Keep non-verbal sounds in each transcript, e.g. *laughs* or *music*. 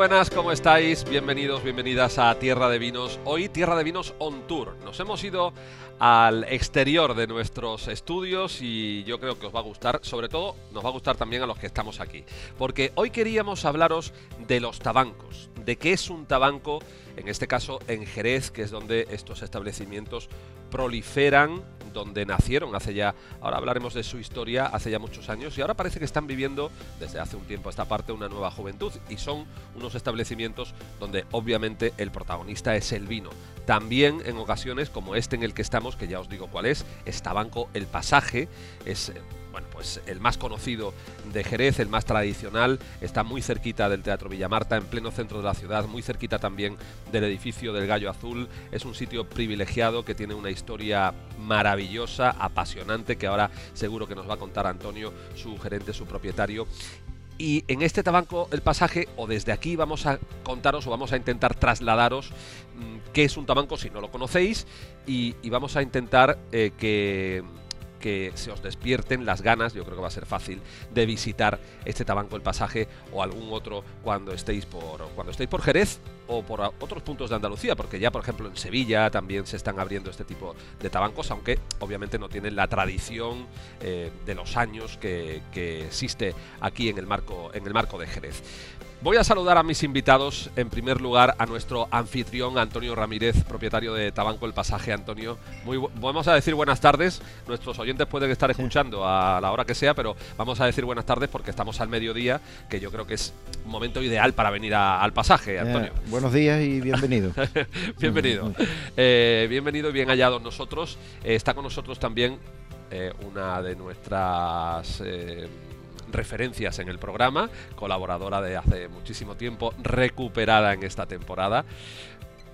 Buenas, ¿cómo estáis? Bienvenidos, bienvenidas a Tierra de Vinos. Hoy Tierra de Vinos on tour. Nos hemos ido al exterior de nuestros estudios y yo creo que os va a gustar, sobre todo nos va a gustar también a los que estamos aquí, porque hoy queríamos hablaros de los tabancos, de qué es un tabanco, en este caso en Jerez, que es donde estos establecimientos proliferan donde nacieron hace ya, ahora hablaremos de su historia, hace ya muchos años y ahora parece que están viviendo desde hace un tiempo a esta parte una nueva juventud y son unos establecimientos donde obviamente el protagonista es el vino. También en ocasiones como este en el que estamos, que ya os digo cuál es, Estabanco El Pasaje, es pues el más conocido de Jerez, el más tradicional, está muy cerquita del Teatro Villamarta, en pleno centro de la ciudad, muy cerquita también del edificio del Gallo Azul. Es un sitio privilegiado que tiene una historia maravillosa, apasionante, que ahora seguro que nos va a contar Antonio, su gerente, su propietario. Y en este tabanco el pasaje, o desde aquí vamos a contaros o vamos a intentar trasladaros mmm, qué es un tabanco si no lo conocéis y, y vamos a intentar eh, que que se os despierten las ganas, yo creo que va a ser fácil, de visitar este Tabanco el Pasaje o algún otro cuando estéis por cuando estéis por Jerez o por otros puntos de Andalucía, porque ya por ejemplo en Sevilla también se están abriendo este tipo de tabancos, aunque obviamente no tienen la tradición eh, de los años que, que existe aquí en el marco en el marco de Jerez. Voy a saludar a mis invitados. En primer lugar, a nuestro anfitrión, Antonio Ramírez, propietario de Tabanco El Pasaje. Antonio, muy vamos a decir buenas tardes. Nuestros oyentes pueden estar escuchando a la hora que sea, pero vamos a decir buenas tardes porque estamos al mediodía, que yo creo que es un momento ideal para venir a, al pasaje, Antonio. Eh, buenos días y bienvenido. *laughs* bienvenido. Eh, bienvenido y bien hallados nosotros. Eh, está con nosotros también eh, una de nuestras referencias en el programa, colaboradora de hace muchísimo tiempo, recuperada en esta temporada.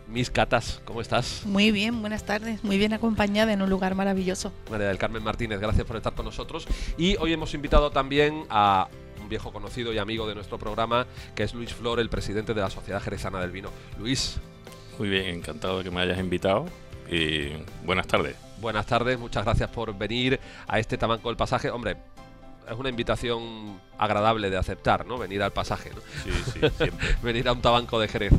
Mis Catas, ¿cómo estás? Muy bien, buenas tardes. Muy bien acompañada en un lugar maravilloso. María del Carmen Martínez, gracias por estar con nosotros. Y hoy hemos invitado también a un viejo conocido y amigo de nuestro programa, que es Luis Flor, el presidente de la Sociedad Jerezana del Vino. Luis. Muy bien, encantado de que me hayas invitado y buenas tardes. Buenas tardes, muchas gracias por venir a este Tabanco del Pasaje. Hombre, es una invitación agradable de aceptar, ¿no? Venir al pasaje, ¿no? Sí, sí, siempre. *laughs* Venir a un tabanco de Jerez.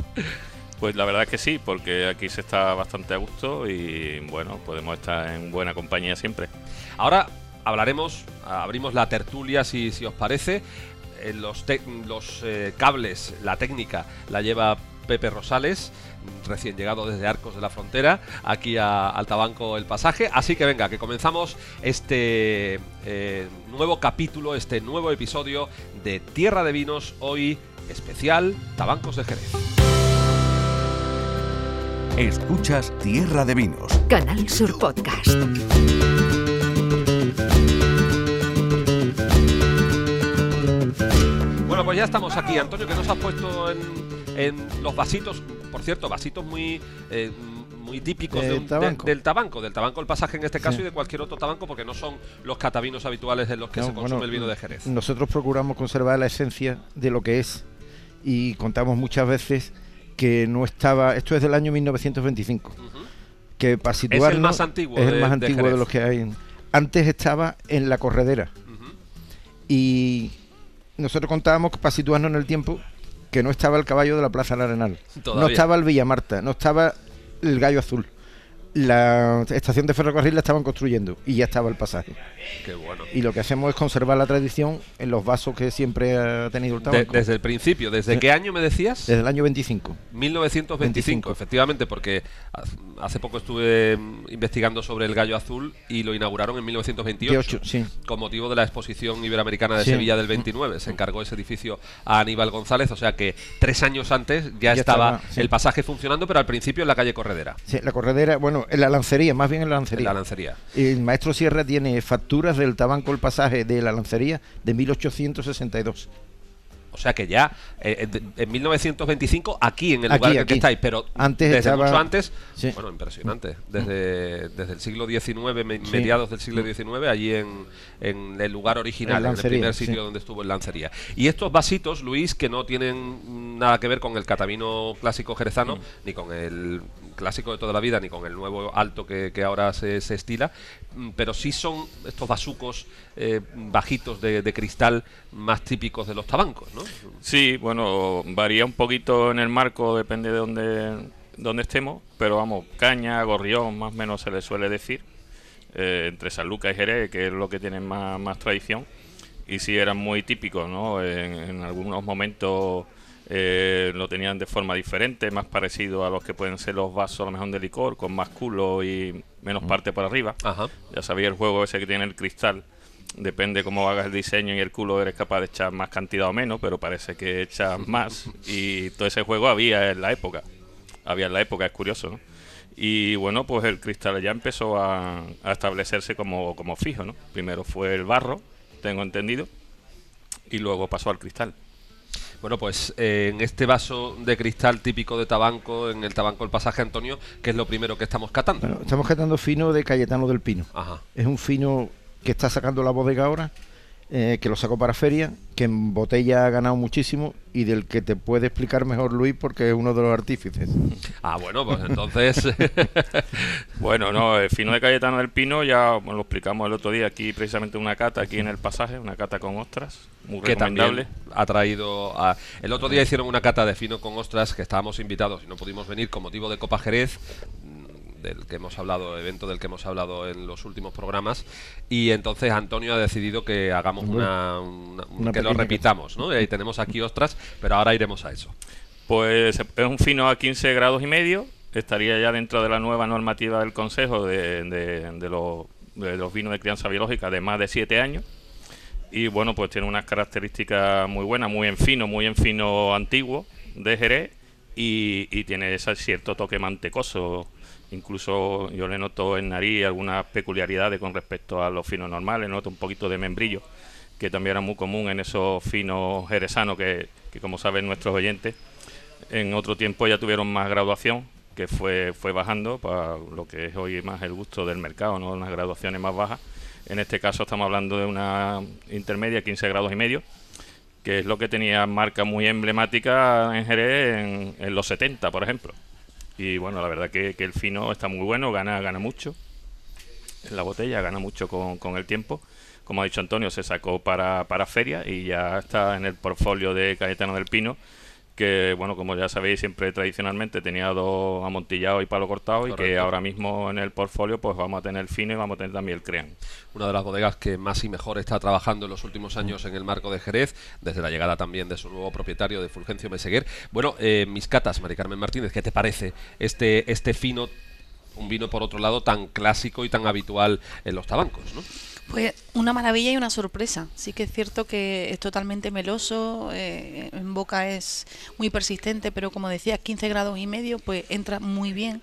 Pues la verdad es que sí, porque aquí se está bastante a gusto y bueno, podemos estar en buena compañía siempre. Ahora hablaremos, abrimos la tertulia si, si os parece. Eh, los, los eh, cables, la técnica la lleva Pepe Rosales, recién llegado desde Arcos de la Frontera, aquí a, al Tabanco El Pasaje. Así que venga, que comenzamos este eh, nuevo capítulo, este nuevo episodio de Tierra de Vinos, hoy especial Tabancos de Jerez. Escuchas Tierra de Vinos. Canal Sur Podcast. Bueno, pues ya estamos aquí. Antonio, que nos has puesto en, en los vasitos, por cierto, vasitos muy... Eh, muy típicos de un- tabanco. de- del tabanco, del tabanco el pasaje en este caso Sí. y de cualquier otro tabanco porque no son los catavinos habituales en los que No, se consume bueno, el vino de Jerez. Nosotros procuramos conservar la esencia de lo que es y contamos muchas veces que no estaba, esto es del año 1925, Ujú. que para situarnos más antiguo es de- el más de antiguo de, los que hay. Antes estaba en la corredera y nosotros contábamos que para situarnos en el tiempo que no estaba el caballo de la Plaza del Arenal, no estaba el Villamarta, no estaba el Gallo Azul. La estación de ferrocarril la estaban construyendo y ya estaba el pasaje. Qué bueno. Y lo que hacemos es conservar la tradición en los vasos que siempre ha tenido el De- tabaco. desde el principio, ¿desde Sí. qué año me decías? Desde el año 25. 1925, 25. efectivamente, porque hace poco estuve investigando sobre el gallo azul y lo inauguraron en 1928 28, sí. con motivo de la exposición iberoamericana de Sí. Sevilla del 29. Se encargó ese edificio a Aníbal González, o sea que tres años antes ya, Ya estaba, estaba, el pasaje funcionando, pero al principio en la calle Corredera, Sí, la corredera, bueno, en la lancería, más bien en la en lancería. la lancería. El maestro Sierra tiene facturas del tabanco el pasaje de la lancería de 1862. O sea que ya eh, en en 1925 aquí en el Aquí, lugar en el que estáis, pero Antes desde estaba- mucho antes, Sí. bueno, impresionante. Desde, desde el siglo XIX, me- Sí. mediados del siglo XIX, allí en, en el lugar original, En en, el primer sí. sitio donde estuvo en Lancería. Y estos vasitos, Luis, que no tienen nada que ver con el catavino clásico jerezano, Mm. ni con el clásico de toda la vida ni con el nuevo alto que, que ahora se, se estila, pero sí son estos basucos eh, bajitos de, de cristal más típicos de los tabancos, ¿no? Sí, bueno, varía un poquito en el marco, depende de dónde, dónde estemos, pero vamos, caña, gorrión, más o menos se le suele decir, eh, entre San Lucas y Jerez, que es lo que tienen más, más tradición, y sí eran muy típicos, ¿no? En algunos momentos eh, lo tenían de forma diferente, más parecido a los que pueden ser los vasos a lo mejor de licor, con más culo y menos parte por arriba. Ajá. Ya sabéis el juego ese que tiene el cristal. Depende cómo hagas el diseño y el culo eres capaz de echar más cantidad o menos, pero parece que echas *laughs* más. Y todo ese juego había en la época. Había en la época, es curioso, ¿no? Y bueno, pues el cristal ya empezó a, a establecerse como, como fijo, ¿no? Primero fue el barro, tengo entendido, y luego pasó al cristal. Bueno, pues eh, en este vaso de cristal típico de Tabanco, en el Tabanco el pasaje Antonio, que es lo primero que estamos catando. Bueno, estamos catando fino de Cayetano del Pino. Ajá. Es un fino que está sacando la bodega ahora, eh, que lo sacó para feria, que en botella ha ganado muchísimo y del que te puede explicar mejor Luis porque es uno de los artífices. Ah, bueno, pues entonces. *laughs* Bueno, no, el fino de Cayetano del Pino ya bueno, lo explicamos el otro día aquí, precisamente una cata aquí en el pasaje, una cata con ostras, muy que recomendable. también ha traído a... El otro día hicieron una cata de fino con ostras que estábamos invitados y no pudimos venir con motivo de Copa Jerez del que hemos hablado, evento del que hemos hablado en los últimos programas y entonces Antonio ha decidido que hagamos una, una- Una que lo repitamos, ¿no? Y ahí tenemos aquí ostras, pero ahora iremos a eso. Pues es un fino a 15 grados y medio, estaría ya dentro de la nueva normativa del Consejo de, de- de los, de los vinos de crianza biológica de más de 7 años. Y bueno, pues tiene unas características muy buenas, muy en fino, muy en fino antiguo de Jerez y, y tiene ese cierto toque mantecoso. Incluso yo le noto en nariz algunas peculiaridades con respecto a los finos normales, noto un poquito de membrillo, que también era muy común en esos finos jerezanos que, que como saben nuestros oyentes, en otro tiempo ya tuvieron más graduación, que fue, fue bajando para lo que es hoy más el gusto del mercado, ¿no? unas graduaciones más bajas. En este caso estamos hablando de una intermedia, 15 grados y medio, que es lo que tenía marca muy emblemática en Jerez en, en los 70, por ejemplo. Y bueno, la verdad que, que el fino está muy bueno, gana, gana mucho en la botella, gana mucho con, con el tiempo. Como ha dicho Antonio, se sacó para, para feria y ya está en el portfolio de Cayetano del Pino, que bueno, como ya sabéis, siempre tradicionalmente tenía dos amontillados y palo cortado y que ahora mismo en el portfolio pues vamos a tener el fino y vamos a tener también el crean. una de las bodegas que más y mejor está trabajando en los últimos años en el marco de Jerez, desde la llegada también de su nuevo propietario, de Fulgencio Meseguer. Bueno, eh, mis catas, Mari Carmen Martínez, ¿qué te parece este, este fino, un vino por otro lado tan clásico y tan habitual en los tabancos, ¿no? Pues una maravilla y una sorpresa. Sí que es cierto que es totalmente meloso, eh, en boca es muy persistente, pero como decía, 15 grados y medio, pues entra muy bien.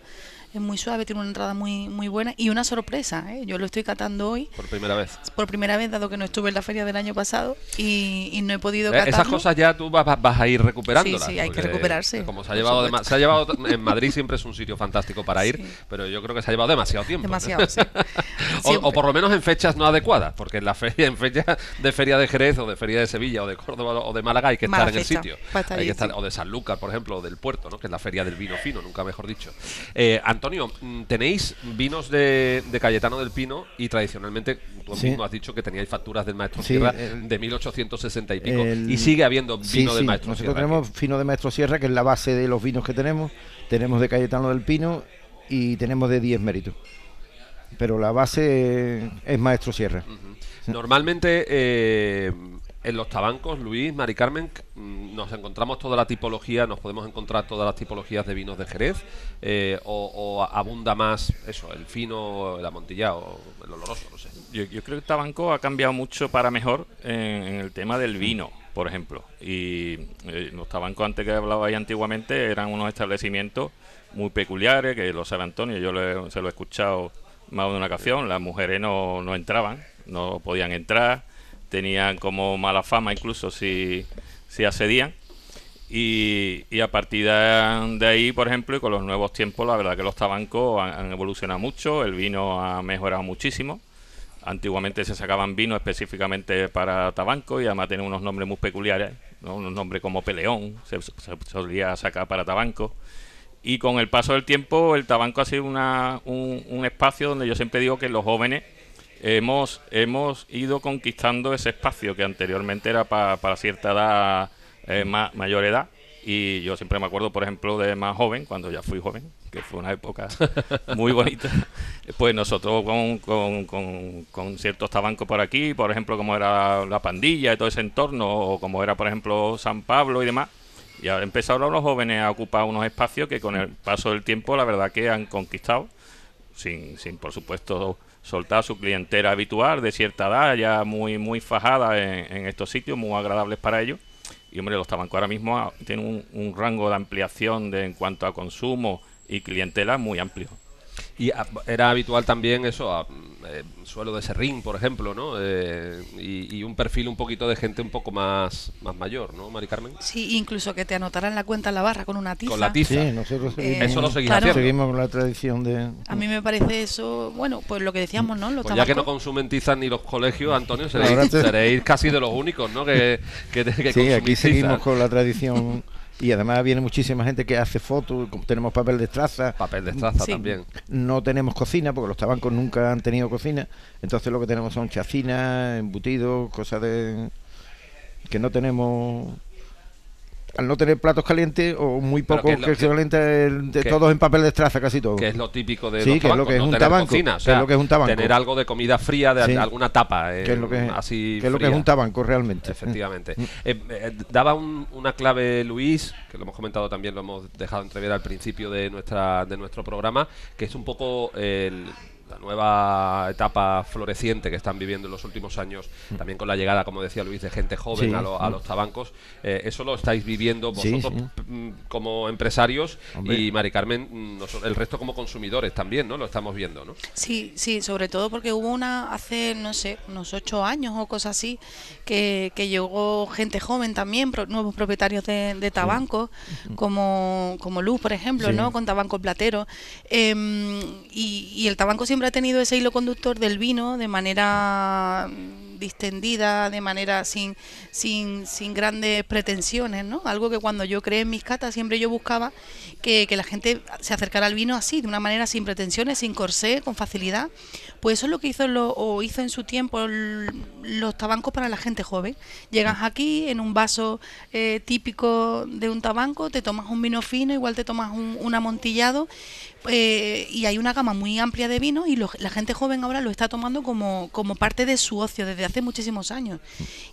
Es muy suave, tiene una entrada muy muy buena y una sorpresa. ¿eh? Yo lo estoy catando hoy Por primera vez. por primera vez, dado que no estuve en la feria del año pasado y, y no he podido Eh, catarlo. Esas cosas ya tú vas, vas a ir recuperándolas. Sí, sí, hay que recuperarse, Como se ha llevado, dema- se ha llevado en Madrid siempre es un sitio fantástico para ir, Sí. pero yo creo que se ha llevado demasiado tiempo. Demasiado, sí. *laughs* o, por lo menos en fechas no adecuadas, porque en la feria, en fecha de feria de Jerez o de feria de Sevilla o de Córdoba o de Málaga hay que Mala estar en el sitio. Hay que estar- o de Sanlúcar, por ejemplo, o del puerto, ¿no? que es la feria del vino fino, nunca mejor dicho. Eh, Antonio, mm, tenéis vinos de, de Cayetano del Pino y tradicionalmente tú Sí. mismo has dicho que teníais facturas del maestro Sí, Sierra el- de 1860 y pico El- y sigue habiendo vino Sí, del maestro Nosotros Sierra. tenemos fino de Maestro Sierra, que es la base de los vinos que tenemos. Tenemos de Cayetano del Pino y tenemos de 10 méritos. Pero la base es Maestro Sierra. Normalmente eh, en los tabancos, Luis, Mari Carmen, mm, nos encontramos toda la tipología, nos podemos encontrar todas las tipologías de vinos de Jerez, eh, o, abunda más eso, el fino, el amontillado, el oloroso, no sé. Yo, creo que Tabanco ha cambiado mucho para mejor en, el tema del vino, por ejemplo. Y eh, los tabancos antes que hablaba ahí antiguamente eran unos establecimientos muy peculiares, que lo sabe Antonio, yo se lo he escuchado más de una ocasión, las mujeres no, no entraban, no podían entrar, tenían como mala fama incluso si, si accedían. Y, y a partir de, ahí, por ejemplo, y con los nuevos tiempos, la verdad que los tabancos han, evolucionado mucho, el vino ha mejorado muchísimo. Antiguamente se sacaban vinos específicamente para tabanco y además tienen unos nombres muy peculiares, ¿no? unos nombres como Peleón, se, solía sacar para tabanco. Y con el paso del tiempo, el tabaco ha sido una, un, un espacio donde yo siempre digo que los jóvenes hemos, hemos ido conquistando ese espacio que anteriormente era pa- para cierta edad, eh, ma- mayor edad. Y yo siempre me acuerdo, por ejemplo, de más joven, cuando ya fui joven, que fue una época *laughs* muy bonita. Pues nosotros con, con, con- con ciertos tabancos por aquí, por ejemplo, como era la pandilla y todo ese entorno, o como era, por ejemplo, San Pablo y demás, y ahora empezaron los jóvenes a ocupar unos espacios que con el paso del tiempo, la verdad que han conquistado sin, sin por supuesto soltar su clientela habitual de cierta edad, ya muy muy fajada en, en estos sitios, muy agradables para ellos. Y hombre, los tabancos ahora mismo ah, tienen un, un rango de ampliación de, en cuanto a consumo y clientela muy amplio. Y era habitual también eso, eh, suelo de serrín, por ejemplo, ¿no? Eh, y, y un perfil un poquito de gente un poco más, más mayor, ¿no, Mari Carmen? Sí, incluso que te anotaran la cuenta en la barra con una tiza. Con la tiza. Sí, nosotros Eh, seguimos, Eso lo claro. seguimos con la tradición de... A mí me parece eso, bueno, pues lo que decíamos, ¿no? Los Pues ya que no consumen tizas ni los colegios, Antonio, seréis, seréis casi de los únicos, ¿no? Que, que, que Sí, aquí seguimos con la tradición y además viene muchísima gente que hace fotos, tenemos papel de traza, Papel de estraza Sí. también. no tenemos cocina porque los tabancos nunca han tenido cocina, entonces lo que tenemos son chacinas, embutidos, cosas de que no tenemos al no tener platos calientes o muy poco que es que, se de que- todos en papel de traza casi todo. Que es lo típico de Sí, los que es lo que es no un tener tabanco, cocina, o que es lo que es un tabanco. Tener algo de comida fría, de Sí. alguna tapa. eh, que es lo que así que es lo que es un tabanco realmente. Efectivamente. Mm. Eh, eh, daba un- una clave Luis, que lo hemos comentado también, lo hemos dejado entrever al principio de nuestra de nuestro programa, que es un poco el- la nueva etapa floreciente que están viviendo en los últimos años, también con la llegada, como decía Luis, de gente joven Mm. Sí, a, lo- a mm. los tabancos. Eh, eso lo estáis viviendo vosotros sí. mm, como empresarios Hombre. y Mari Carmen, mm, noso- el resto como consumidores también, ¿no? Lo estamos viendo, ¿no? Sí, sí, sobre todo porque hubo una hace, no sé, unos ocho años o cosas así, que, que llegó gente joven también, pro- nuevos propietarios de, de tabancos, como, como Luz, por ejemplo, Sí. ¿no? Con tabanco platero. Em, y, y el tabanco siempre ha tenido ese hilo conductor del vino de manera mm, distendida, de manera sin, sin, sin grandes pretensiones, ¿no? Algo que cuando yo creé en mis catas siempre yo buscaba que, que la gente se acercara al vino así, de una manera sin pretensiones, sin corsé, con facilidad. Pues eso es lo que hizo lo, o hizo en su tiempo los tabancos para la gente joven. Llegas aquí en un vaso eh, típico de un tabanco, te tomas un vino fino, igual te tomas un, un amontillado eh, y hay una gama muy amplia de vinos y lo- la gente joven ahora lo está tomando como, como parte de su ocio desde hace muchísimos años.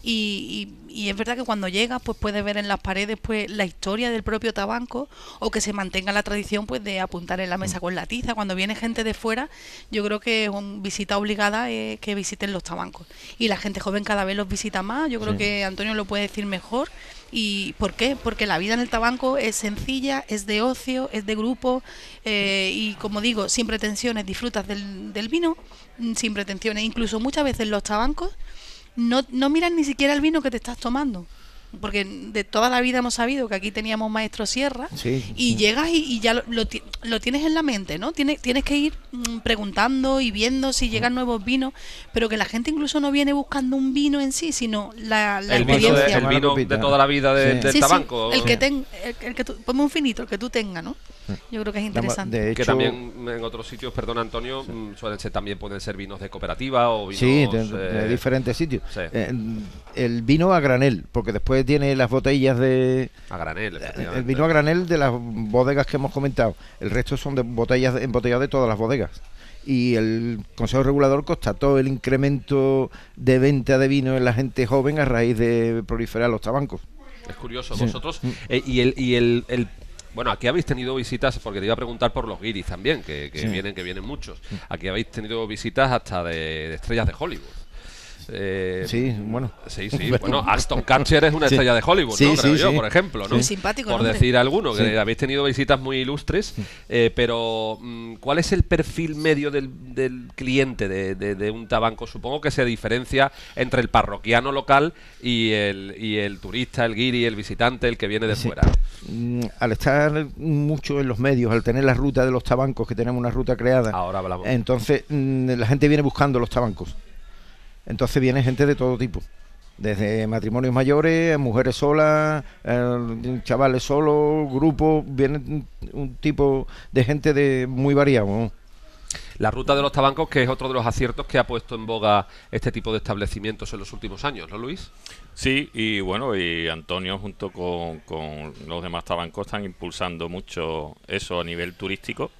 Y, y- y es verdad que cuando llegas pues puedes ver en las paredes pues la historia del propio tabanco o que se mantenga la tradición pues de apuntar en la mesa con la tiza. Cuando viene gente de fuera yo creo que es una visita obligada eh, que visiten los tabancos. Y la gente joven cada vez los visita más, yo creo Sí. que Antonio lo puede decir mejor. ¿Y por qué? Porque la vida en el tabanco es sencilla, es de ocio, es de grupo eh, y como digo, sin pretensiones, disfrutas del, vino, mm, sin pretensiones. Incluso muchas veces los tabancos no, no miran ni siquiera el vino que te estás tomando. Porque de toda la vida hemos sabido que aquí teníamos maestro Sierra Sí, y sí. llegas y, y ya lo, lo lo tienes en la mente, ¿no? Tienes, tienes que ir mm, preguntando y viendo si llegan nuevos vinos, pero que la gente incluso no viene buscando un vino en sí, sino la, la el vino, de, experiencia. el vino de toda la vida de- Sí. del Sí, sí, tabaco. el que ten, el, el que tú, ponme un finito, el que tú tengas, ¿no? Yo creo que es interesante. De que también en otros sitios, perdón Antonio, mm, suelen ser también pueden ser vinos de cooperativa o vinos Sí, de, de eh, diferentes sitios. sí. Eh, el vino a granel, porque después tiene las botellas de... a granel, efectivamente. El vino a granel de las bodegas que hemos comentado. El resto son de botellas embotelladas de todas las bodegas. Y el Consejo Regulador constató el incremento de venta de vino en la gente joven a raíz de proliferar los tabancos. Es curioso, Sí. vosotros. eh, y el, y el, el- bueno, aquí habéis tenido visitas, porque te iba a preguntar por los guiris también, que, que Sí. vienen, que vienen muchos. Aquí habéis tenido visitas hasta de, de estrellas de Hollywood. Eh, Sí, bueno. Sí, sí. *laughs* Bueno, Aston Catcher es una Sí. estrella de Hollywood, Sí, ¿no? Creo sí, yo, sí. por ejemplo, ¿no? Muy simpático el Por hombre. decir alguno, que Sí. habéis tenido visitas muy ilustres, eh, pero mm, ¿cuál es el perfil medio del, del cliente de, de- de un tabanco? Supongo que se diferencia entre el parroquiano local y el, y el turista, el guiri, el visitante, el que viene de Sí. fuera. Mm, Al estar mucho en los medios, al tener la ruta de los tabancos, que tenemos una ruta creada, Ahora hablamos. entonces mm, la gente viene buscando los tabancos. Entonces viene gente de todo tipo. desde matrimonios mayores, mujeres solas, eh, chavales solos, grupos, viene un tipo de gente de muy variado. La ruta de los tabancos, que es otro de los aciertos que ha puesto en boga este tipo de establecimientos en los últimos años, ¿no, Luis? Sí, y bueno, y Antonio junto con, con los demás tabancos están impulsando mucho eso a nivel turístico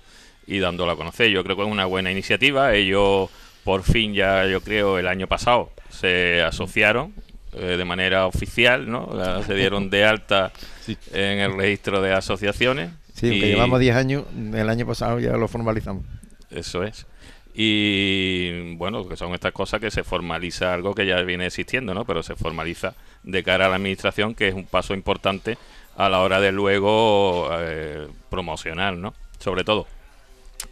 y dándolo a conocer. Yo creo que es una buena iniciativa. Ellos por fin ya, yo creo, el año pasado se asociaron eh, de manera oficial, ¿no? La- Se dieron de alta *laughs* en el registro de asociaciones. Sí, y- llevamos 10 años, el año pasado ya lo formalizamos. Eso es. Y bueno, que son estas cosas que se formaliza algo que ya viene existiendo, ¿no? Pero se formaliza de cara a la administración, que es un paso importante a la hora de luego eh, promocionar, ¿no? Sobre todo.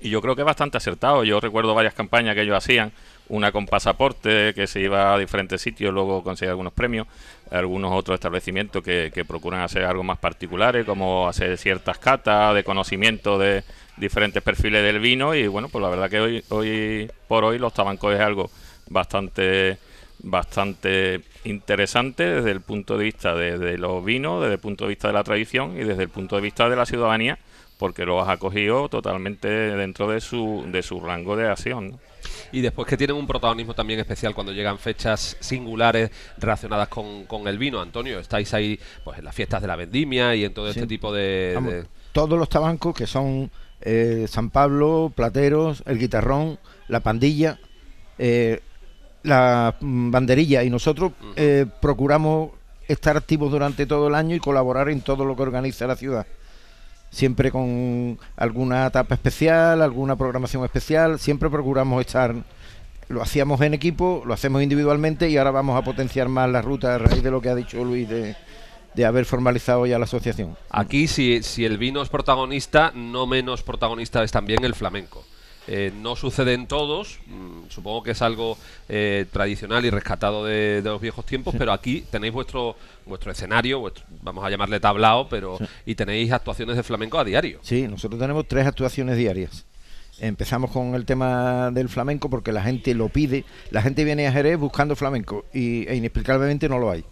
Y yo creo que es bastante acertado. Yo recuerdo varias campañas que ellos hacían. Una con pasaporte, que se iba a diferentes sitios, luego conseguía algunos premios. Algunos otros establecimientos que, que procuran hacer algo más particulares, como hacer ciertas catas de conocimiento de diferentes perfiles del vino. Y bueno, pues la verdad que hoy, hoy por hoy los tabancos es algo bastante bastante interesante desde el punto de vista de, de los vinos, desde el punto de vista de la tradición y desde el punto de vista de la ciudadanía, porque lo has acogido totalmente dentro de su, de su rango de acción. ¿no? Y después que tienen un protagonismo también especial cuando llegan fechas singulares relacionadas con, con el vino. Antonio, estáis ahí pues en las fiestas de la vendimia y en todo este tipo de... Vamos, de- Todos los tabancos que son eh, San Pablo, Plateros, el Guitarrón, la Pandilla, eh, la banderilla y nosotros eh, procuramos estar activos durante todo el año y colaborar en todo lo que organiza la ciudad. Siempre con alguna etapa especial, alguna programación especial, siempre procuramos estar, lo hacíamos en equipo, lo hacemos individualmente y ahora vamos a potenciar más la ruta a raíz de lo que ha dicho Luis de, de haber formalizado ya la asociación. Aquí, si, si el vino es protagonista, no menos protagonista es también el flamenco. Eh, no sucede en todos, mm, supongo que es algo eh, tradicional y rescatado de, de los viejos tiempos, pero aquí tenéis vuestro vuestro escenario, vuestro- vamos a llamarle tablao, pero y tenéis actuaciones de flamenco a diario. Sí, nosotros tenemos tres actuaciones diarias. Empezamos con el tema del flamenco porque la gente lo pide. La gente viene a Jerez buscando flamenco y e inexplicablemente no lo hay.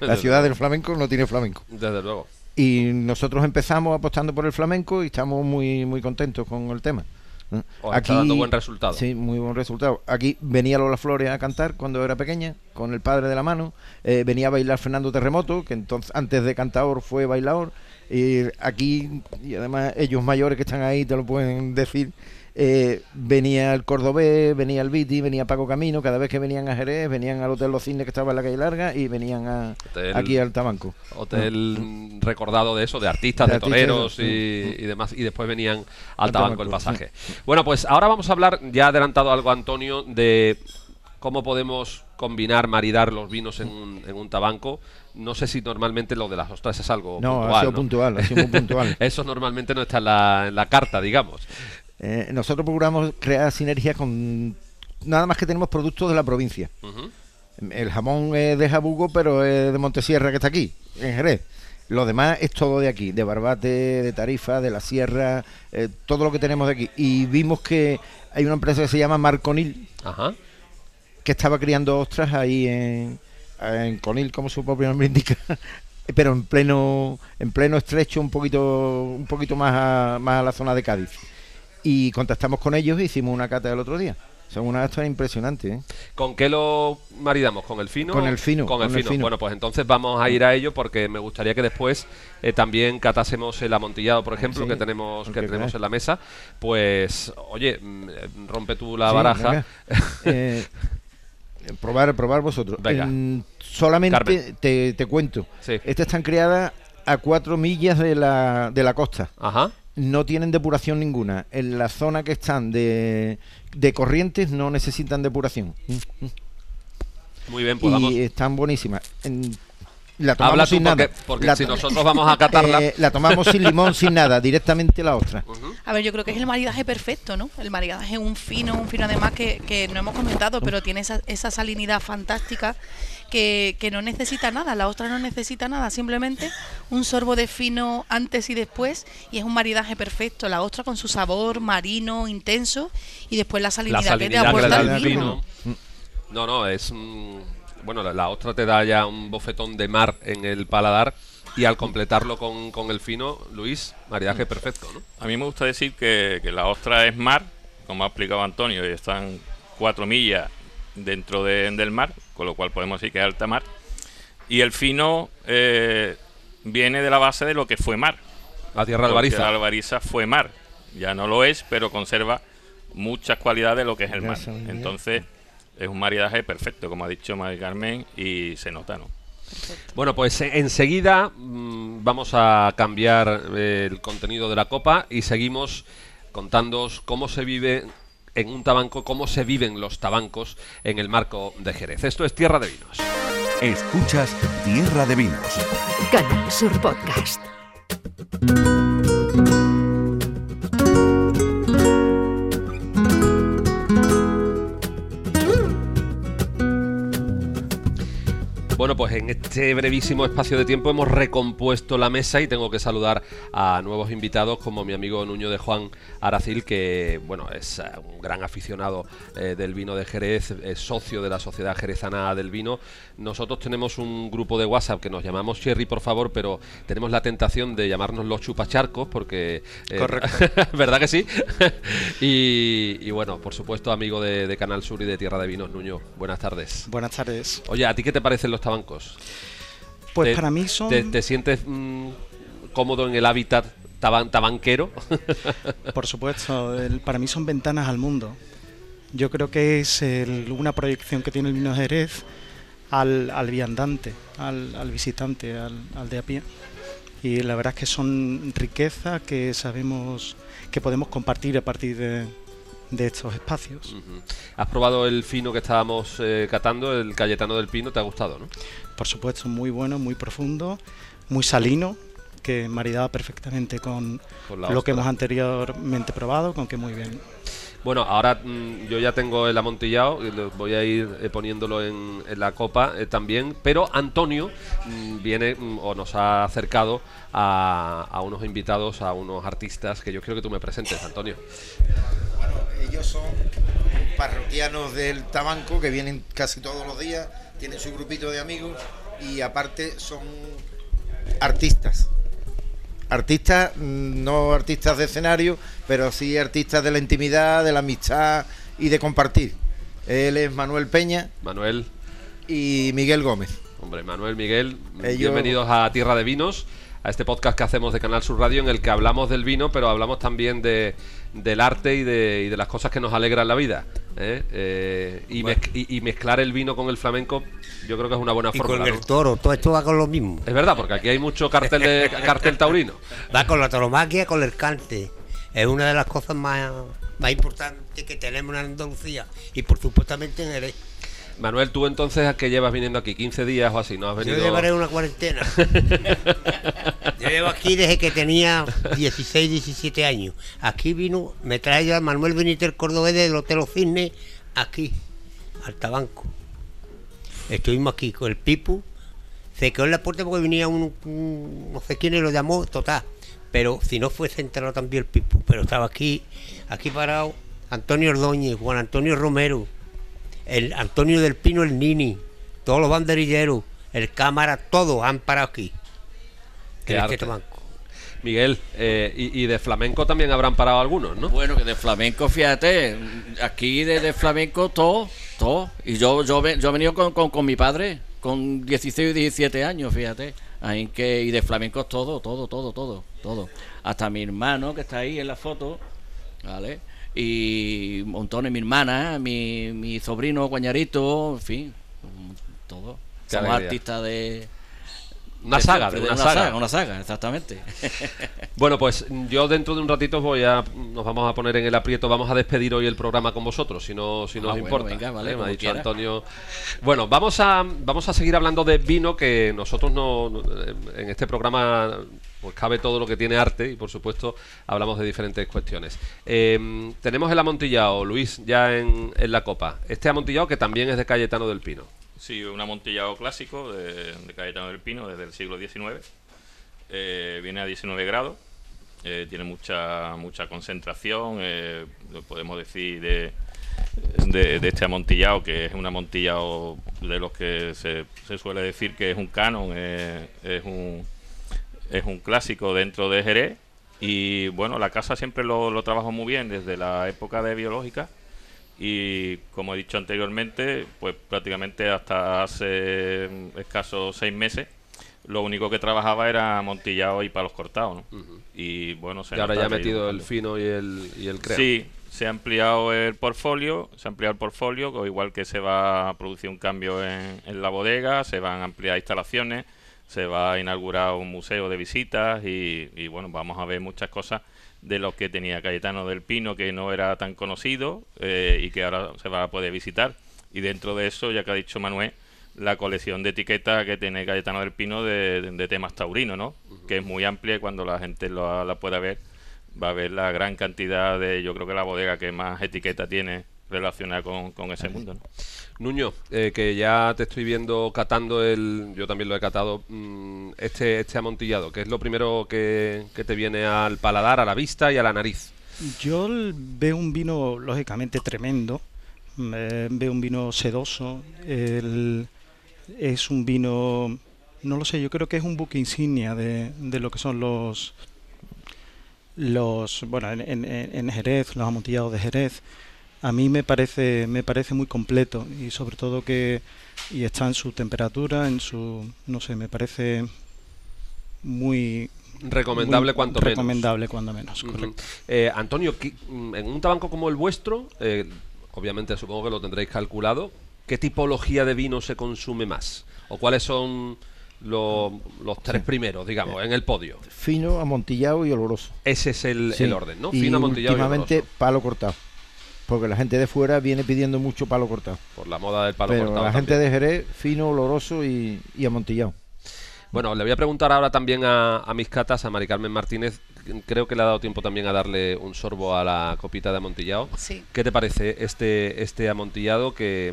La ciudad del flamenco no tiene flamenco. Desde luego. Y nosotros empezamos apostando por el flamenco y estamos muy muy contentos con el tema. ¿Eh? Os está dando buen resultado. Sí, muy buen resultado. Aquí venía Lola Flores a cantar cuando era pequeña, con el padre de la mano. Eh, venía a bailar Fernando Terremoto, que entonces antes de cantador fue bailador. Y aquí, y además ellos mayores que están ahí te lo pueden decir, eh, venía el Cordobés, venía el Viti, venía Paco Camino. Cada vez que venían a Jerez, venían al Hotel Los Cisnes que estaba en la calle Larga y venían a, Hotel- aquí al Tabanco. Hotel mm, recordado de eso, de artistas, De de, artistas, toreros y, demás, y después venían al tabanco el pasaje. Bueno, pues ahora vamos a hablar, ya ha adelantado algo Antonio, de cómo podemos combinar, maridar los vinos en un, en un tabanco. No sé si normalmente lo de las ostras es algo No, puntual. ha sido ¿no? puntual, ha sido muy puntual. *laughs* Eso normalmente no está en la, en la carta, digamos. Eh, nosotros procuramos crear sinergias con nada más que tenemos productos de la provincia. El jamón es de Jabugo, pero es de Montesierra que está aquí, en Jerez. Lo demás es todo de aquí, de Barbate, de Tarifa, de la Sierra, eh, todo lo que tenemos de aquí. Y vimos que hay una empresa que se llama Marconil, Ajá. que estaba criando ostras ahí en, en Conil, como su propio nombre indica, *laughs* pero en pleno, en pleno estrecho, un poquito, un poquito más a, más a la zona de Cádiz. Y contactamos con ellos e hicimos una cata el otro día. Son unas ostras impresionantes. ¿eh? ¿Con qué lo maridamos? ¿Con el fino? Con el fino, Con el con el fino. Bueno, pues entonces vamos a ir a ello porque me gustaría que después eh, también catásemos el amontillado, por ejemplo, Sí, que tenemos que tenemos en la mesa. Pues, oye, mm, eh, rompe tú la Sí, baraja. *laughs* Eh, probar, probar vosotros. Venga. En- solamente te, te cuento. Sí. Estas están criadas a cuatro millas de la, de la costa. Ajá. No tienen depuración ninguna. En la zona que están de, de corrientes no necesitan depuración. Muy bien, pues vamos. y están buenísimas. En- la Habla tú sin porque, nada. porque La si nosotros vamos a catarla. eh, la tomamos sin limón, sin nada, directamente la ostra. Ujú. A ver, yo creo que es el maridaje perfecto, ¿no? El maridaje es un fino, un fino además que, que no hemos comentado, pero tiene esa, esa salinidad fantástica que, que no necesita nada. La ostra no necesita nada, simplemente un sorbo de fino antes y después y es un maridaje perfecto. La ostra con su sabor marino, intenso y después la La salinidad, que te salinidad que le aporta el vino. vino. No, no, es. mm, bueno, la, la ostra te da ya un bofetón de mar en el paladar y al completarlo con, con el fino, Luis, maridaje perfecto, ¿no? A mí me gusta decir que, que la ostra es mar, como ha explicado Antonio, y están cuatro millas dentro de- del mar, con lo cual podemos decir que es alta mar. Y el fino eh, viene de la base de lo que fue mar. La tierra albariza. La albariza fue mar. Ya no lo es, pero conserva muchas cualidades de lo que es el mar. Entonces, es un maridaje perfecto, como ha dicho Mari Carmen, y se nota, ¿no? Bueno, pues eh, enseguida mm, vamos a cambiar eh, el contenido de la copa y seguimos contándoos cómo se vive en un tabanco, cómo se viven los tabancos en el marco de Jerez. Esto es Tierra de Vinos. Escuchas Tierra de Vinos. Canal Sur Podcast. Bueno, pues en este brevísimo espacio de tiempo hemos recompuesto la mesa y tengo que saludar a nuevos invitados como mi amigo Nuño de Juan Aracil, que bueno, es eh, un gran aficionado eh, del vino de Jerez, es socio de la Sociedad Jerezana del Vino. Nosotros tenemos un grupo de WhatsApp que nos llamamos Cherry, por favor, pero tenemos la tentación de llamarnos los chupacharcos porque... eh, Correcto. *laughs* ¿Verdad que sí? *laughs* y, y bueno, por supuesto, amigo de, de Canal Sur y de Tierra de Vinos, Nuño, buenas tardes. Buenas tardes. Oye, ¿a ti qué te parecen los tabancos? Pues ¿Te- para mí son, ¿Te, te sientes mm, cómodo en el hábitat taban- tabanquero? *laughs* por supuesto, el- para mí son ventanas al mundo. Yo creo que es el- una proyección que tiene el vino Jerez al, al viandante, al, al visitante, al, al de a pie. Y la verdad es que son riqueza que sabemos que podemos compartir a partir de, de estos espacios. ¿Has probado el fino que estábamos eh, catando, el Cayetano del Pino? ¿Te ha gustado, no? Por supuesto, muy bueno, muy profundo, muy salino, que maridaba perfectamente con lo ostra. que hemos anteriormente probado, con que muy bien. Bueno, ahora mm, yo ya tengo el amontillado, y voy a ir eh, poniéndolo en, en la copa eh, también, pero Antonio mm, viene mm, o nos ha acercado a, a unos invitados, a unos artistas que yo quiero que tú me presentes, Antonio. Bueno, ellos son parroquianos del Tabanco que vienen casi todos los días, tienen su grupito de amigos y aparte son artistas. Artistas, no artistas de escenario, pero sí artistas de la intimidad, de la amistad y de compartir. Él es Manuel Peña Manuel, y Miguel Gómez. Hombre, Manuel, Miguel, Ellos- bienvenidos a Tierra de Vinos, a este podcast que hacemos de Canal Sur Radio en el que hablamos del vino, pero hablamos también de, del arte y de, y de las cosas que nos alegran la vida. ¿Eh? Eh, y, mez- y- y mezclar el vino con el flamenco, yo creo que es una buena Y fórmula. con el ¿no? toro, todo esto va con lo mismo. Es verdad, porque aquí hay mucho cartel de *laughs* cartel taurino. Va con la tauromaquia, con el cante. Es una de las cosas más, más importantes que tenemos en Andalucía. Y por supuestamente en Jerez. Manuel, tú entonces ¿a qué llevas viniendo aquí? ¿15 días o así? ¿No has Yo venido? llevaré una cuarentena. *laughs* Yo llevo aquí desde que tenía 16, 17 años. Aquí vino, me trae ya Manuel Benítez Cordobés del Hotel Los Cisnes, aquí, al Tabanco. Estuvimos aquí con el Pipu. Se quedó en la puerta porque venía un, un- no sé quién lo llamó, total. Pero si no fuese enterado también el Pipu. Pero estaba aquí, aquí parado Antonio Ordóñez, Juan Antonio Romero, el Antonio del Pino, el Nini, todos los banderilleros, el cámara, todos han parado aquí. Qué en arte. este tabanco. Miguel, eh, y, y de flamenco también habrán parado algunos, ¿no? Bueno, que de flamenco, fíjate, aquí de, de flamenco todo, todo. Y yo yo, yo he venido con, con, con mi padre, con 16 y 17 años, fíjate. Ahí que, y de flamenco todo, todo, todo, todo, todo. Hasta mi hermano, que está ahí en la foto, ¿vale? Y montones, mi hermana, mi, mi sobrino, guañarito, en fin, todo. Somos artistas de... Una de saga, de una saga. Una saga, exactamente. *laughs* Bueno, pues yo dentro de un ratito voy a, nos vamos a poner en el aprieto, vamos a despedir hoy el programa con vosotros, si no, si no Ah, os bueno, importa. venga, vale, ¿eh? Me ha dicho quiera. Antonio. Bueno, vamos a, vamos a seguir hablando de vino, que nosotros no, no- en este programa pues cabe todo lo que tiene arte y por supuesto hablamos de diferentes cuestiones. Eh, tenemos el amontillado, Luis, ya en, en la copa. Este amontillado que también es de Cayetano del Pino. Sí, un amontillado clásico de, de Cayetano del Pino desde el siglo XIX. Eh, viene a 19 grados, eh, tiene mucha mucha concentración, eh, podemos decir de de, este amontillado, que es un amontillado de los que se, suele decir que es un canon, es un es un clásico dentro de Jerez y bueno, la casa siempre lo, lo trabajó muy bien desde la época de biológica y como he dicho anteriormente, pues prácticamente hasta hace escasos seis meses lo único que trabajaba era amontillado y palos cortados, ¿no? Y bueno, se Y ahora ya ha metido el fino y el, y el creo. Sí, se ha ampliado el portfolio, se ha ampliado el portfolio, igual que se va a producir un cambio en, en la bodega, se van a ampliar instalaciones, se va a inaugurar un museo de visitas y, y, bueno, vamos a ver muchas cosas de lo que tenía Cayetano del Pino que no era tan conocido eh, y que ahora se va a poder visitar. Y dentro de eso, ya que ha dicho Manuel, la colección de etiquetas que tiene Cayetano del Pino de, de- de temas taurinos, ¿no? Que es muy amplia y cuando la gente lo- la pueda ver va a ver la gran cantidad de, yo creo que la bodega que más etiqueta tiene relacionada con, con ese mundo, ¿no? Nuño, eh, que ya te estoy viendo catando el. Yo también lo he catado. mm, este, este amontillado, que es lo primero que, que te viene al paladar, a la vista y a la nariz. Yo veo un vino, lógicamente, tremendo. Mm, eh, veo un vino sedoso. el- es un vino, no lo sé, yo creo que es un buque insignia de, de lo que son los, los bueno, en, en- en Jerez, los amontillados de Jerez. A mí me parece, me parece muy completo y sobre todo que y está en su temperatura, en su, no sé, me parece muy Recomendable muy cuanto menos. recomendable cuando menos, correcto. Eh, Antonio, ¿qué- mm, en un tabanco como el vuestro, eh, obviamente supongo que lo tendréis calculado, ¿qué tipología de vino se consume más? ¿O cuáles son lo- los tres primeros, digamos, en el podio? Fino, amontillado y oloroso. Ese es el, Sí. el orden, ¿no? Y Fino, amontillado y últimamente oloroso. palo cortado. Porque la gente de fuera viene pidiendo mucho palo cortado. Por la moda del palo Pero cortado la gente de Jerez, fino, oloroso y, y amontillado. Bueno, le voy a preguntar ahora también a, a mis catas, a Mari Carmen Martínez. Creo que le ha dado tiempo también a darle un sorbo a la copita de amontillado. Sí. ¿Qué te parece este, este amontillado que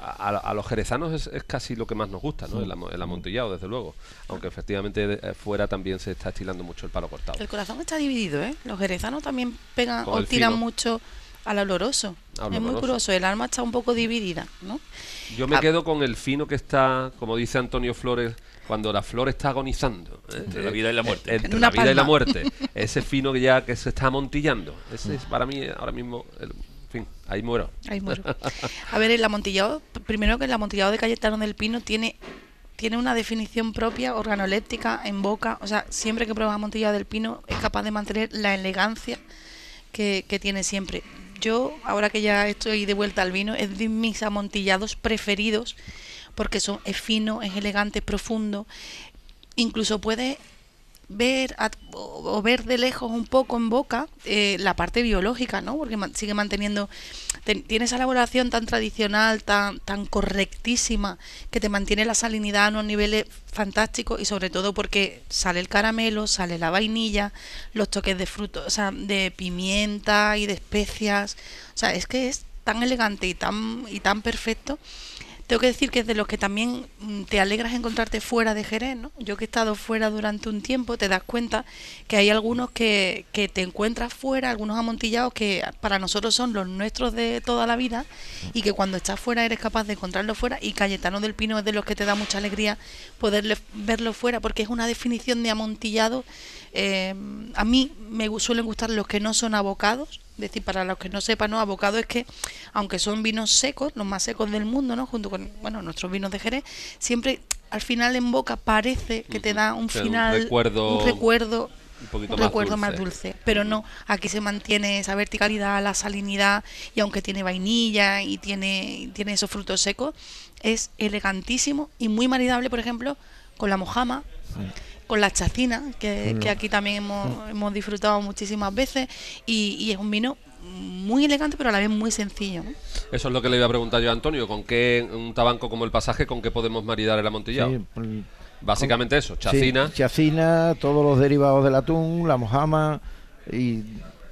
a, a los jerezanos es, es casi lo que más nos gusta, ¿no? El, el amontillado, desde luego. Aunque efectivamente de- eh, fuera también se está estilando mucho el palo cortado. El corazón está dividido, ¿eh? Los jerezanos también pegan Con o tiran fino. mucho al oloroso. Al es muy curioso, el alma está un poco dividida, ¿no? Yo me Ah. quedo con el fino que está, como dice Antonio Flores, cuando la flor está agonizando. ¿eh? Entre la vida y la muerte. Entre una la vida y la muerte. *laughs* Ese fino que ya que se está amontillando. Ese es para mí ahora mismo, el- en fin, ahí muero. Ahí muero. *laughs* A ver, el amontillado, primero que el amontillado de Cayetano del Pino tiene tiene una definición propia, organoléptica, en boca. O sea, siempre que pruebas amontillado del Pino es capaz de mantener la elegancia que, que tiene siempre. Yo, ahora que ya estoy de vuelta al vino, es de mis amontillados preferidos porque son, es fino, es elegante, es profundo. Incluso puede ver o, ver de lejos un poco en boca eh, la parte biológica, ¿no? Porque sigue manteniendo ten- tiene esa elaboración tan tradicional, tan tan correctísima que te mantiene la salinidad a unos niveles fantásticos y sobre todo porque sale el caramelo, sale la vainilla, los toques de frutos, o sea, de pimienta y de especias, o sea, es que es tan elegante y tan y tan perfecto tengo que decir que es de los que también mm, te alegras encontrarte fuera de Jerez, ¿no? Yo que he estado fuera durante un tiempo, te das cuenta que hay algunos que, que te encuentras fuera, algunos amontillados que para nosotros son los nuestros de toda la vida y que cuando estás fuera eres capaz de encontrarlo fuera y Cayetano del Pino es de los que te da mucha alegría poderle verlo fuera porque es una definición de amontillado. eh, a mí me suelen gustar los que no son abocados, es decir, para los que no sepan, no, abocado es que, aunque son vinos secos, los más secos del mundo, ¿no? Junto con, bueno, nuestros vinos de Jerez, siempre al final en boca parece que te da un Sí, un final, recuerdo- un recuerdo, un poquito un más recuerdo más dulce. dulce. Pero no, aquí se mantiene esa verticalidad, la salinidad, y aunque tiene vainilla y tiene, tiene esos frutos secos, es elegantísimo y muy maridable, por ejemplo, con la mojama, con la chacina, que, que aquí también hemos, hemos disfrutado muchísimas veces, y, y es un vino muy elegante, pero a la vez muy sencillo. ¿no? Eso es lo que le iba a preguntar yo a Antonio. ¿Con qué un tabanco como el pasaje, con qué podemos maridar el amontillado? Sí, mm, Básicamente eso, sí, chacina. chacina, todos los derivados del atún, la mojama y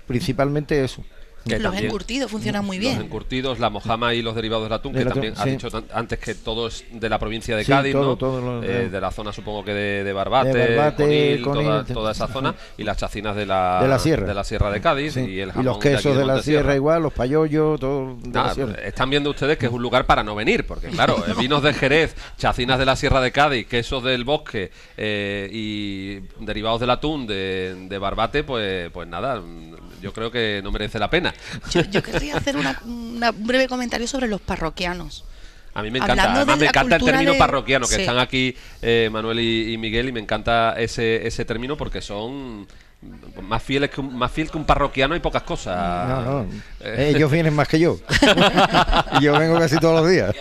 principalmente eso. Que Los también- encurtidos funcionan muy Los bien. encurtidos, la mojama y los derivados del atún, que atún, también has sí. dicho tan- antes que todo es de la provincia de Sí, Cádiz, todo, ¿no? todo lo- Eh, de la zona, supongo que de, de Barbate, De Barbate, Conil, Conil, toda, esa zona, y las chacinas de la, De la sierra. de la sierra de Cádiz Sí, y el y jamón los quesos de, la sierra igual, los payollos, todo de la sierra. están viendo ustedes que es un lugar para no venir, porque claro, *laughs* eh, vinos de Jerez, chacinas de la Sierra de Cádiz, quesos del bosque eh, y derivados del atún de, de Barbate, pues, pues nada, yo creo que no merece la pena. Yo, yo querría hacer una- una- un breve comentario sobre los parroquianos. A mí me encanta, Hablando además de me encanta el término de- parroquiano, que Sí. están aquí eh, Manuel y, y Miguel, y me encanta ese, ese término porque son más fieles que un, más fiel que un parroquiano y pocas cosas. No, no. Eh, Ellos vienen más que yo. *laughs* y yo vengo casi todos los días.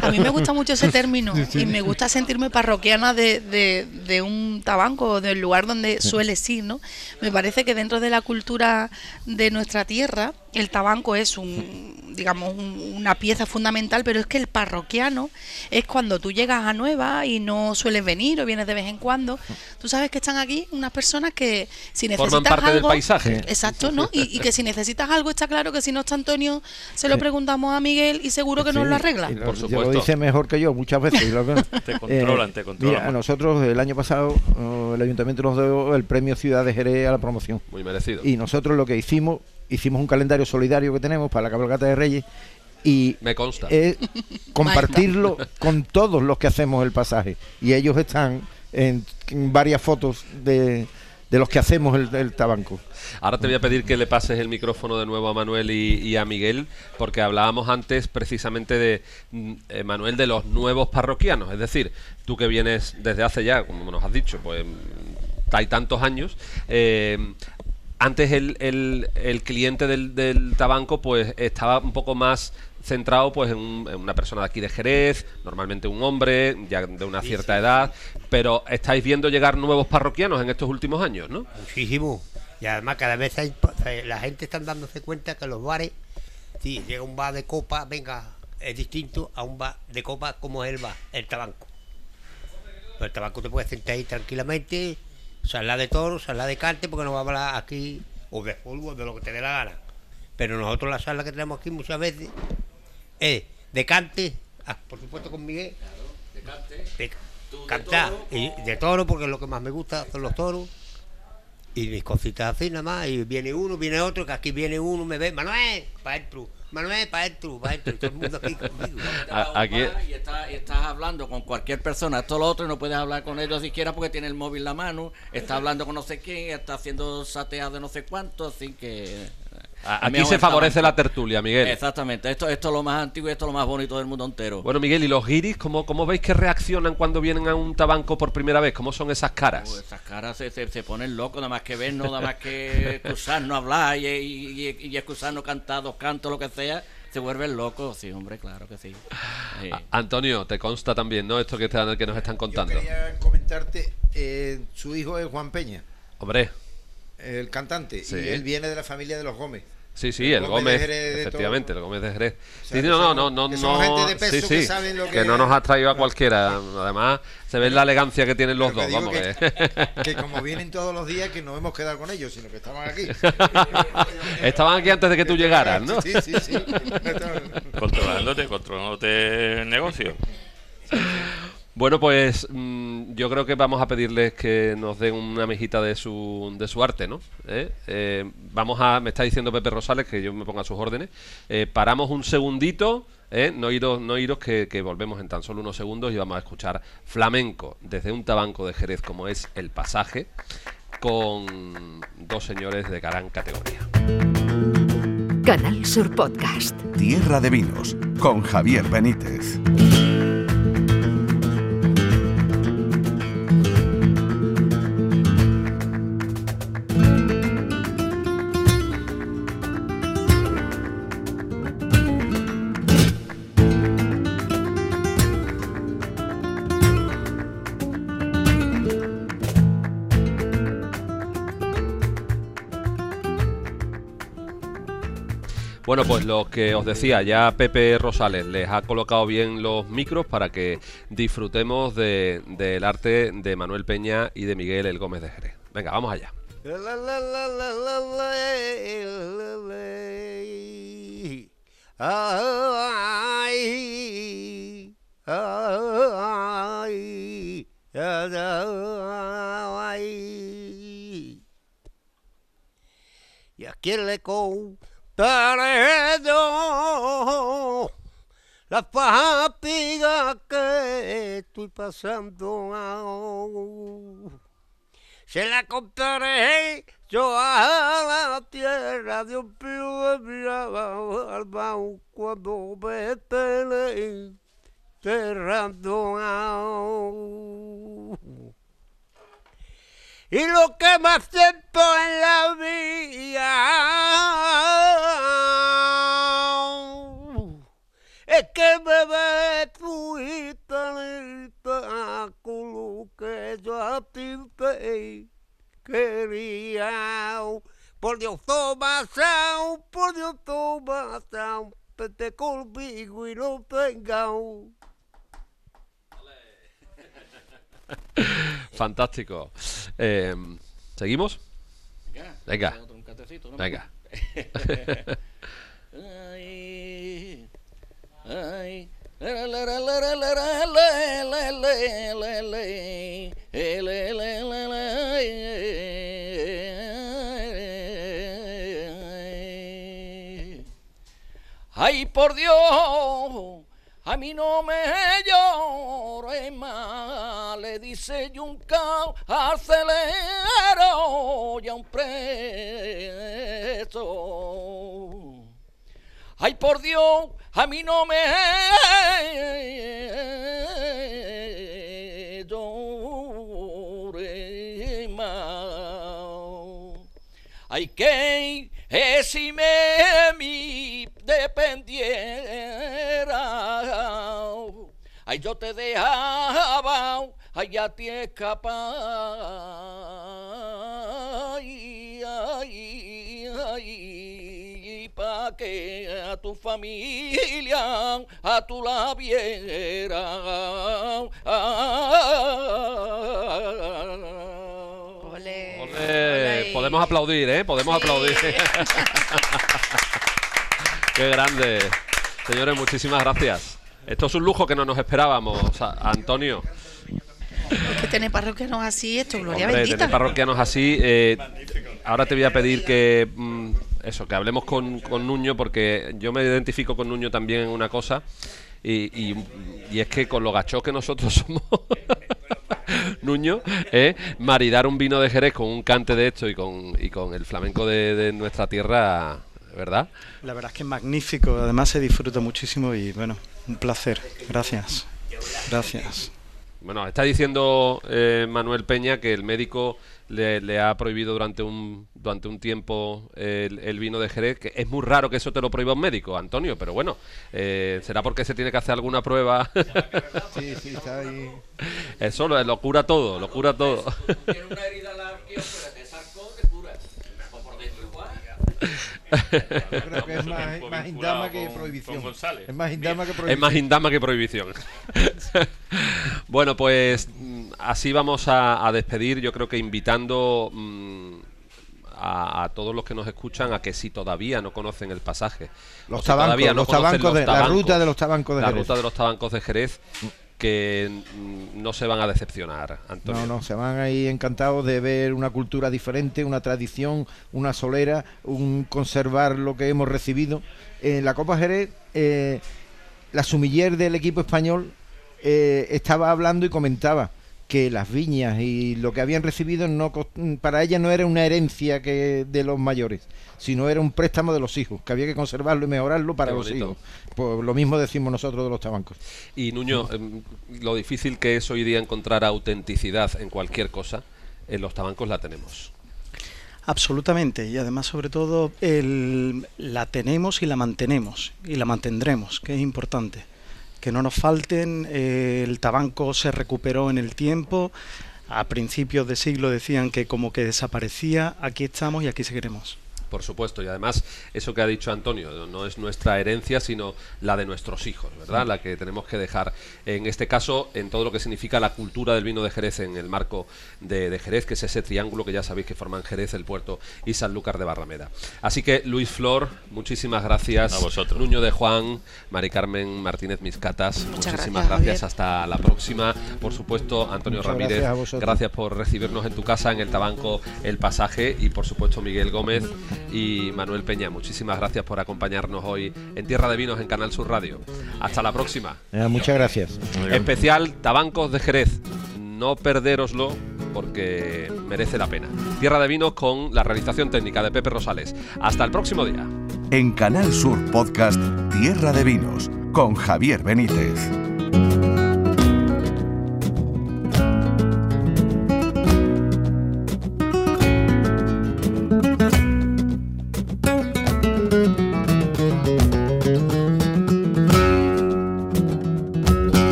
A mí me gusta mucho ese término y me gusta sentirme parroquiana de, de- de un tabanco, del lugar donde sueles ir, ¿no? Me parece que dentro de la cultura de nuestra tierra, el tabanco es un, digamos, un- una pieza fundamental, pero es que el parroquiano es cuando tú llegas a Nueva y no sueles venir o vienes de vez en cuando. Tú sabes que están aquí unas personas que si necesitas Forman parte del algo, paisaje. Exacto, ¿no? Y, y que si necesitas algo está claro que si no está Antonio, se lo preguntamos a Miguel y seguro que nos Sí, lo arregla. lo- Por supuesto. Lo dice mejor que yo muchas veces. y lo que- *laughs* Te controlan, te controlan Mira, a más. nosotros el año pasado eh, el ayuntamiento nos dio el premio Ciudad de Jerez a la promoción. Muy merecido. Y nosotros lo que hicimos, hicimos un calendario solidario que tenemos para la cabalgata de Reyes y Me consta. es *laughs* compartirlo con todos los que hacemos el pasaje. Y ellos están en, en varias fotos de, de los que hacemos el, tabanco. Ahora te voy a pedir que le pases el micrófono de nuevo a Manuel y, a Miguel, porque hablábamos antes precisamente de mm, eh, Manuel de los nuevos parroquianos, es decir, tú que vienes desde hace ya, como nos has dicho, pues mm, hay tantos años. eh, antes el cliente del, del tabanco pues estaba un poco más centrado pues en, un- en una persona de aquí de Jerez, normalmente un hombre, ya de una cierta edad, pero estáis viendo llegar nuevos parroquianos en estos últimos años, ¿no? Muchísimo. Y además cada vez hay- la gente está dándose cuenta que los bares, si llega un bar de copa, venga, es distinto a un bar de copa como es el bar, el tabaco. Pues el tabaco te puedes sentar ahí tranquilamente, sala de toro, sala de cante, porque no va a hablar aquí, o de fútbol, de lo que te dé la gana. Pero nosotros la sala que tenemos aquí muchas veces es de cante, ah, por supuesto con Miguel, de cantar, y de toro, porque es lo que más me gusta son los toros. Y mis cositas así nada más, y viene uno, viene otro, que aquí viene uno, me ve, Manuel, para adentro, Manuel, para adentro, para adentro, todo el mundo aquí conmigo. *laughs* Aquí- y, estás, y estás hablando con cualquier persona, esto lo otro, y no puedes hablar con ellos siquiera porque tiene el móvil en la mano, está hablando con no sé quién, está haciendo sateado de no sé cuánto, así que... A- Aquí se favorece la tertulia, Miguel. Exactamente, esto, esto es lo más antiguo y esto es lo más bonito del mundo entero. Bueno, Miguel, ¿y los guiris cómo, cómo veis que reaccionan cuando vienen a un tabanco por primera vez? ¿Cómo son esas Pues caras? esas caras se, se, se ponen locos, nada más que vernos, nada más que *laughs* excusarnos hablar y, y, y, y excusarnos cantar dos cantos, lo que sea, se vuelven locos. Sí, hombre, claro que sí. Antonio, te consta también, ¿no? Esto que, están- que nos están contando. Yo quería comentarte, eh, su hijo es Juan Peña, Hombre, el cantante, Sí. y él viene de la familia de los Gómez. sí, sí, el Gómez, de Jerez de efectivamente, todo. el Gómez de Jerez. O sea, Sí, que no, no, son- no, no, que son no, gente de peso sí, que saben lo que que- no nos ha traído a *laughs* cualquiera. Además, se ve la elegancia que tienen los dos, que vamos. eh. *laughs* Que como vienen todos los días, que no hemos quedado con ellos, sino que estaban aquí. *laughs* Estaban aquí antes de que tú llegaras, ¿no? Sí, sí, sí. Controlándote, controlándote el negocio. Bueno, pues mm, yo creo que vamos a pedirles que nos den una mejita de su, de su arte, ¿no? ¿Eh? Eh, vamos a, me está diciendo Pepe Rosales que yo me ponga a sus órdenes. Eh, paramos un segundito, ¿eh? no iros, no iros que, que volvemos en tan solo unos segundos y vamos a escuchar flamenco desde un tabanco de Jerez como es el pasaje con dos señores de gran categoría. Canal Sur Podcast. Tierra de Vinos con Javier Benítez. Bueno, pues lo que os decía, ya Pepe Rosales les ha colocado bien los micros para que disfrutemos de- del arte de Manuel Peña y de Miguel El Gómez de Jerez. Venga, vamos allá. Y a quién le contaré yo la fatiga que estoy pasando. Se la contaré yo a la tierra de un pío de mi alma cuando me estén enterrando. Y lo que más siento en la vida que me ves tu guitarrita con lo que yo a ti te quería. Por Dios, toma sound, por Dios, toma sound, vete conmigo y no tenga *laughs* Fantástico. Eh, ¿Seguimos? Venga. ¿no? Venga. *laughs* *laughs* Ay, por Dios, a mí no me más, le dice Yunca acelero un preso. Ay, por Dios, a mí no me llores más. Ay, que si me dependiera. Ay, yo te dejaba, ay, a ti que a tu familia, a tu la viera. Podemos aplaudir, ¿eh? Podemos Sí. aplaudir. *laughs* Qué grande. Señores, muchísimas gracias. Esto es un lujo que no nos esperábamos, a- Antonio. Es que tener parroquianos así, esto, gloria Hombre, bendita. tener parroquianos así. eh, ahora te voy a pedir que mm, eso, que hablemos con, con Nuño, porque yo me identifico con Nuño también en una cosa. Y, y- y es que con lo gachos que nosotros *laughs* somos, Nuño, ¿eh? maridar un vino de Jerez con un cante de esto y con, y con el flamenco de, de nuestra tierra, ¿verdad? La verdad es que es magnífico, además se disfruta muchísimo y bueno, un placer. Gracias. Gracias. Bueno, está diciendo eh, Manuel Peña que el médico le, le ha prohibido durante un durante un tiempo el, el vino de Jerez. Que es muy raro que eso te lo prohíba un médico, Antonio, pero bueno, eh, será porque se tiene que hacer alguna prueba. *laughs* Sí, sí, *laughs* está ahí. eso lo, lo cura todo, lo cura todo. Tiene una herida en la arqueópera, te sacó, te cura. Por dentro igual. Yo creo que es más, indama que prohibición. Es más indama que Es prohibición. más indama que prohibición. *laughs* bueno, pues mm, así vamos a, a despedir, yo creo que invitando mm, a, a todos los que nos escuchan a que si todavía no conocen el pasaje, Los o si tabancos, todavía los conocen tabancos de- la ruta de los tabancos de la Jerez. ruta de los tabancos de Jerez, que mm, no se van a decepcionar, Antonio. No, no, se van ahí encantados de ver una cultura diferente, una tradición, una solera, un conservar lo que hemos recibido. En la Copa Jerez, eh, la sumiller del equipo español eh, estaba hablando y comentaba que las viñas y lo que habían recibido no para ella no era una herencia que de los mayores, sino era un préstamo de los hijos, que había que conservarlo y mejorarlo para los hijos. Pues lo mismo decimos nosotros de los tabancos. Y Nuño, em, lo difícil que es hoy día encontrar autenticidad en cualquier cosa, en los tabancos la tenemos. Absolutamente, y además sobre todo el- la tenemos y la mantenemos, y la mantendremos, que es importante. Que no nos falten, eh, el tabanco se recuperó en el tiempo, a principios de siglo decían que como que desaparecía, aquí estamos y aquí seguiremos. Por supuesto, y además eso que ha dicho Antonio, no es nuestra herencia, sino la de nuestros hijos, ¿verdad? La que tenemos que dejar, en este caso, en todo lo que significa la cultura del vino de Jerez en el marco de, de Jerez, que es ese triángulo que ya sabéis que forman Jerez, el puerto y Sanlúcar de Barrameda. Así que, Luis Flor, muchísimas gracias. A vosotros. Nuño de Juan, Mari Carmen Martínez Miscatas, Muchas muchísimas gracias. Hasta la próxima. Por supuesto, Antonio Muchas Ramírez, gracias a vosotros. gracias por recibirnos en tu casa, en el Tabanco El Pasaje, y por supuesto Miguel Gómez y Manuel Peña. Muchísimas gracias por acompañarnos hoy en Tierra de Vinos en Canal Sur Radio. Hasta la próxima. Eh, muchas gracias. Especial Tabancos de Jerez. No perderoslo porque merece la pena. Tierra de Vinos con la realización técnica de Pepe Rosales. Hasta el próximo día. En Canal Sur Podcast Tierra de Vinos con Javier Benítez.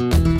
En